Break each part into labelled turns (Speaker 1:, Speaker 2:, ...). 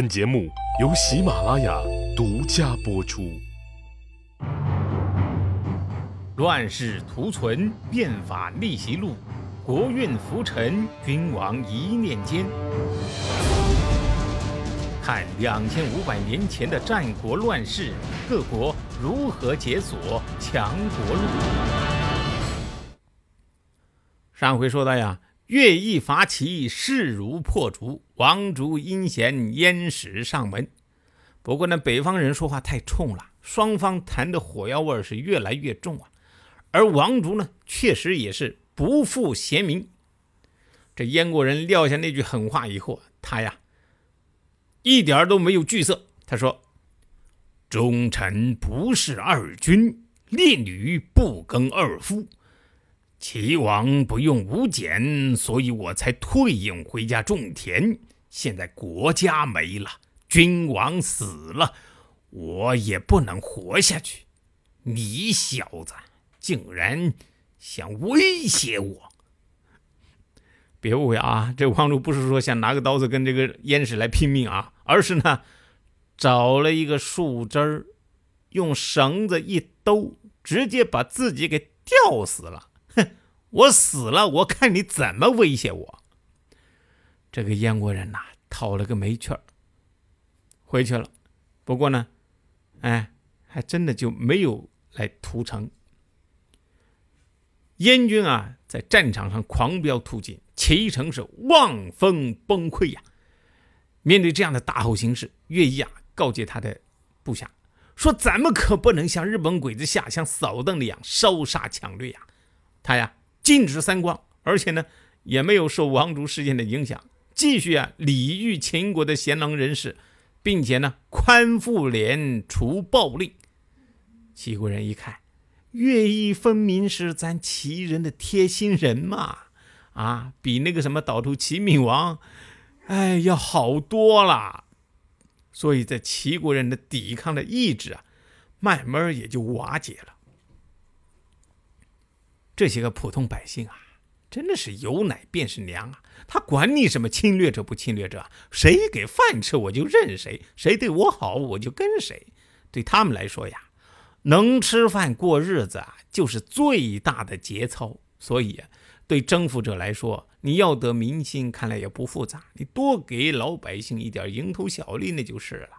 Speaker 1: 本节目由喜马拉雅独家播出。
Speaker 2: 乱世图存，变法逆袭录，国运浮沉，君王一念间。看两千五百年前的战国乱世，各国如何解锁强国路。上回说到呀。乐毅伐齐，势如破竹。王族阴险，燕使上门。不过呢，北方人说话太冲了，双方谈的火药味是越来越重啊。而王族呢，确实也是不负贤明。这燕国人撂下那句狠话以后，他呀，一点都没有惧色。他说：“忠臣不事二君，烈女不耕二夫。”齐王不用武简，所以我才退隐回家种田。现在国家没了，君王死了，我也不能活下去。你小子竟然想威胁我！别误会啊，这王主不是说想拿个刀子跟这个燕氏来拼命啊，而是呢找了一个树枝儿，用绳子一兜，直接把自己给吊死了。我死了，我看你怎么威胁我。这个燕国人呐，讨了个没趣儿，回去了。不过呢，哎，还真的就没有来屠城。燕军啊，在战场上狂飙突进，齐城是望风崩溃呀。面对这样的大后形势，乐毅啊，告诫他的部下说：“咱们可不能像日本鬼子下乡扫荡那样烧杀抢掠呀。”他呀。禁止三光，而且呢，也没有受王族事件的影响，继续啊礼遇秦国的贤能人士，并且呢宽复廉除暴令。齐国人一看，乐毅分明是咱齐人的贴心人嘛，啊，比那个什么导出齐闵王，哎，要好多了。所以在齐国人的抵抗的意志啊，慢慢也就瓦解了。这些个普通百姓啊，真的是有奶便是娘啊！他管你什么侵略者不侵略者，谁给饭吃我就认谁，谁对我好我就跟谁。对他们来说呀，能吃饭过日子啊，就是最大的节操。所以啊，对征服者来说，你要得民心，看来也不复杂，你多给老百姓一点蝇头小利，那就是了。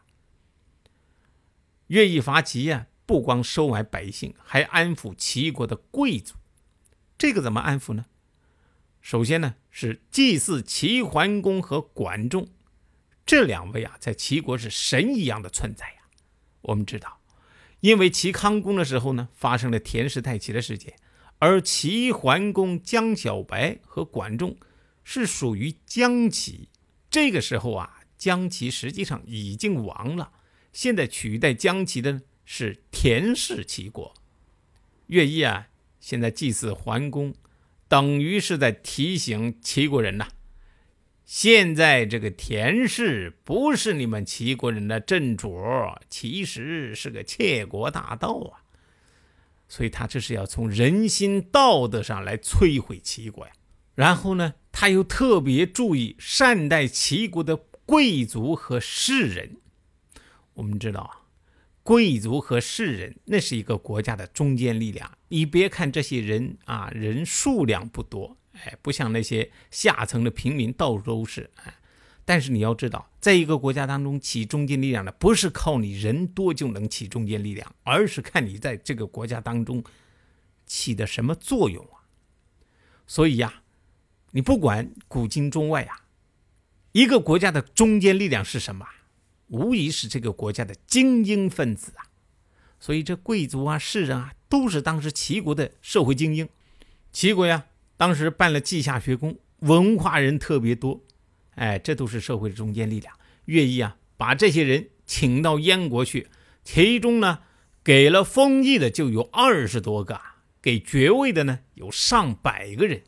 Speaker 2: 乐毅伐齐呀，不光收买百姓，还安抚齐国的贵族。这个怎么安抚呢？首先呢，是祭祀齐桓公和管仲这两位啊，在齐国是神一样的存在呀。我们知道，因为齐康公的时候呢，发生了田氏代齐的事件，而齐桓公姜小白和管仲是属于姜齐。这个时候啊，姜齐实际上已经亡了，现在取代姜齐的是田氏齐国。乐毅啊。现在祭祀桓公，等于是在提醒齐国人呐。现在这个田氏不是你们齐国人的正主，其实是个窃国大盗啊。所以他这是要从人心道德上来摧毁齐国呀。然后呢，他又特别注意善待齐国的贵族和士人。我们知道啊。贵族和士人，那是一个国家的中坚力量。你别看这些人啊，人数量不多，哎，不像那些下层的平民到处都是，哎。但是你要知道，在一个国家当中起中坚力量的，不是靠你人多就能起中坚力量，而是看你在这个国家当中起的什么作用啊。所以呀，你不管古今中外啊，一个国家的中坚力量是什么？无疑是这个国家的精英分子啊，所以这贵族啊、士人啊，都是当时齐国的社会精英。齐国呀，当时办了稷下学宫，文化人特别多，哎，这都是社会的中坚力量。乐毅啊，把这些人请到燕国去，其中呢，给了封邑的就有二十多个，给爵位的呢有上百个人。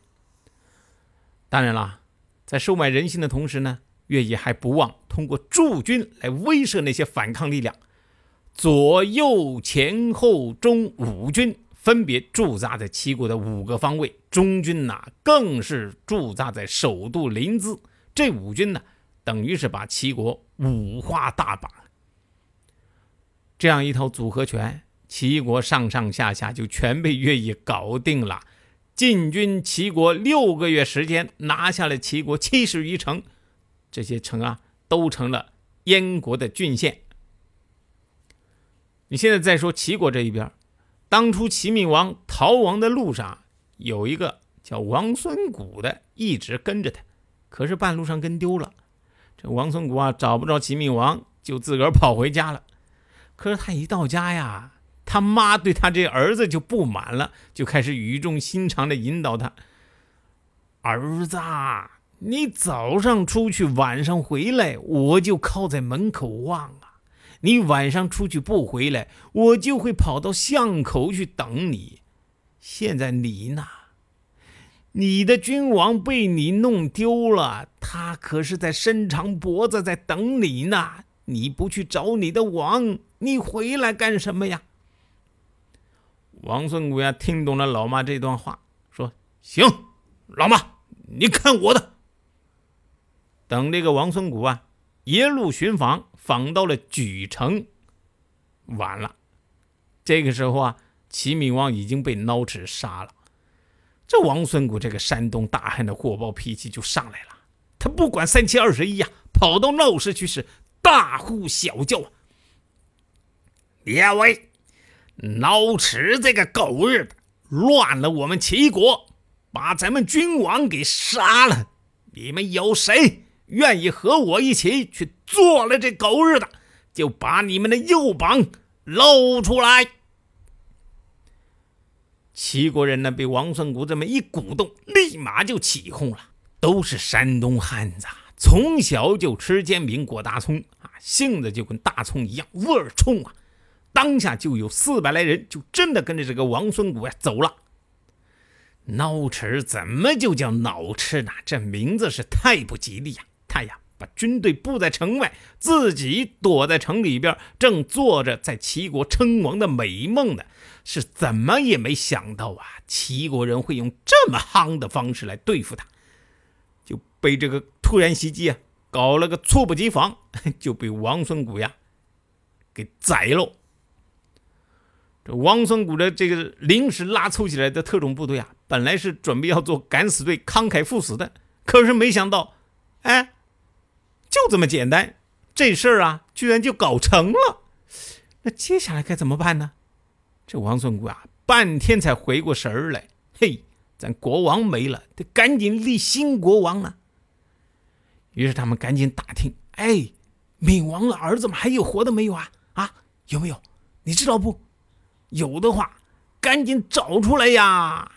Speaker 2: 当然了，在收买人心的同时呢。乐毅还不忘通过驻军来威慑那些反抗力量，左右前后中五军分别驻扎在齐国的五个方位，中军呐更是驻扎在首都临淄。这五军呢等于是把齐国五花大绑。这样一套组合拳，齐国上上下下就全被乐毅搞定了。进军齐国六个月时间，拿下了齐国七十余城，这些城啊都成了燕国的郡县。你现在再说齐国这一边，当初齐闵王逃亡的路上，有一个叫王孙谷的一直跟着他，可是半路上跟丢了。这王孙谷啊找不着齐闵王，就自个儿跑回家了。可是他一到家呀。他妈对他这儿子就不满了，就开始语重心长的引导他：“儿子，你早上出去，晚上回来，我就靠在门口望啊。你晚上出去不回来，我就会跑到巷口去等你。现在你呢？你的君王被你弄丢了，他可是在伸长脖子在等你呢。你不去找你的王，你回来干什么呀？”王孙谷呀，听懂了老妈这段话，说：“行，老妈，你看我的。”等这个王孙谷啊，一路寻访，访到了莒城，完了。这个时候啊，齐闵王已经被孬齿杀了。这王孙谷这个山东大汉的火爆脾气就上来了，他不管三七二十一呀，跑到闹市去是大呼小叫啊！列位。孬齿这个狗日的，乱了我们齐国，把咱们君王给杀了。你们有谁愿意和我一起去做了这狗日的？就把你们的右膀露出来。齐国人呢，被王孙谷这么一鼓动，立马就起哄了。都是山东汉子，从小就吃煎饼裹大葱啊，性子就跟大葱一样，味儿冲啊。当下就有四百来人，就真的跟着这个王孙谷呀走了。孬吃怎么就叫孬吃呢？这名字是太不吉利呀！他呀把军队布在城外，自己躲在城里边，正做着在齐国称王的美梦呢。是怎么也没想到啊，齐国人会用这么夯的方式来对付他，就被这个突然袭击啊搞了个猝不及防，就被王孙谷呀给宰喽。这王孙谷的这个临时拉凑起来的特种部队啊，本来是准备要做敢死队，慷慨赴死的，可是没想到，哎，就这么简单，这事儿啊，居然就搞成了。那接下来该怎么办呢？这王孙谷啊，半天才回过神儿来。嘿，咱国王没了，得赶紧立新国王呢。于是他们赶紧打听，哎，闵王的儿子们还有活的没有啊？啊，有没有？你知道不？有的话，赶紧找出来呀！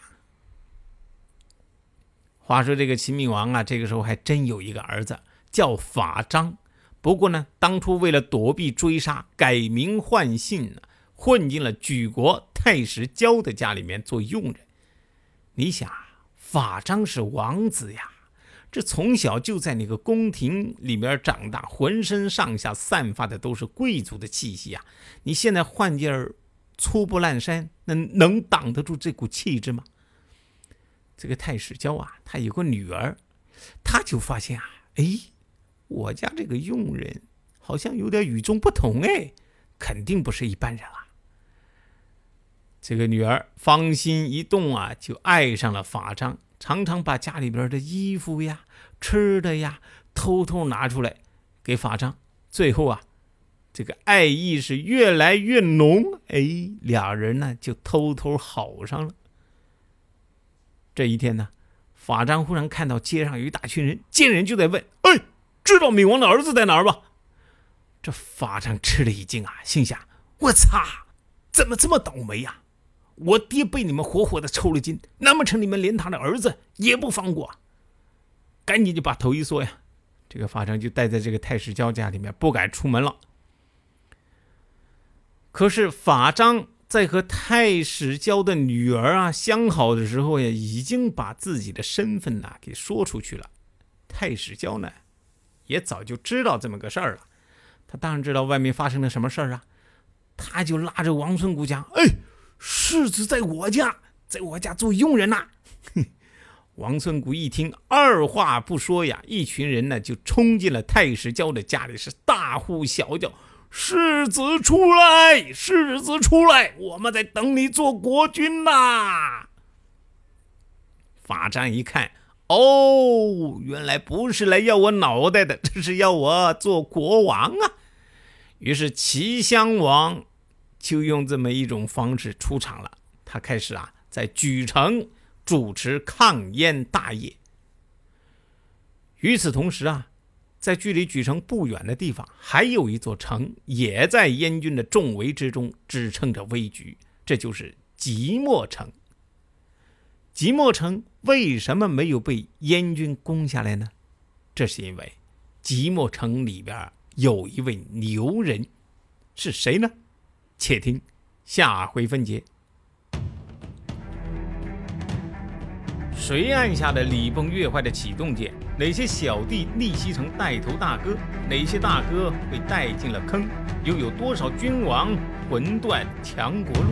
Speaker 2: 话说这个秦闵王啊，这个时候还真有一个儿子叫法章。不过呢，当初为了躲避追杀，改名换姓，混进了举国太史交的家里面做佣人。你想，法章是王子呀，这从小就在那个宫廷里面长大，浑身上下散发的都是贵族的气息啊！你现在换件。粗布烂衫，那能挡得住这股气质吗？这个太史交啊，他有个女儿，他就发现啊，哎，我家这个佣人好像有点与众不同，哎，肯定不是一般人啊。这个女儿芳心一动啊，就爱上了法章，常常把家里边的衣服呀、吃的呀，偷偷拿出来给法章，最后啊。这个爱意是越来越浓，哎，俩人呢就偷偷好上了。这一天呢，法章忽然看到街上有一大群人，见人就在问：“哎，知道闵王的儿子在哪儿吗？”这法章吃了一惊啊，心想：“我操，怎么这么倒霉呀？我爹被你们活活的抽了筋，难不成你们连他的儿子也不放过？”赶紧就把头一缩呀，这个法章就待在这个太史娇家里面，不敢出门了。可是法章在和太史娇的女儿啊相好的时候呀，已经把自己的身份呐给说出去了。太史娇呢，也早就知道这么个事儿了。他当然知道外面发生了什么事儿啊，他就拉着王孙谷讲：“哎，世子在我家，在我家做佣人呐。王孙谷一听，二话不说呀，一群人呢就冲进了太史娇的家里，是大呼小叫：“世子出来，世子出来，我们在等你做国君呐！”法章一看，哦，原来不是来要我脑袋的，这是要我做国王啊！于是齐襄王就用这么一种方式出场了，他开始啊，在莒城。主持抗燕大业。与此同时啊，在距离莒城不远的地方，还有一座城，也在燕军的重围之中支撑着危局。这就是即墨城。即墨城为什么没有被燕军攻下来呢？这是因为即墨城里边有一位牛人，是谁呢？且听下回分解。谁按下了礼崩乐坏的启动键？哪些小弟逆袭成带头大哥？哪些大哥被带进了坑？又有多少君王魂断强国路？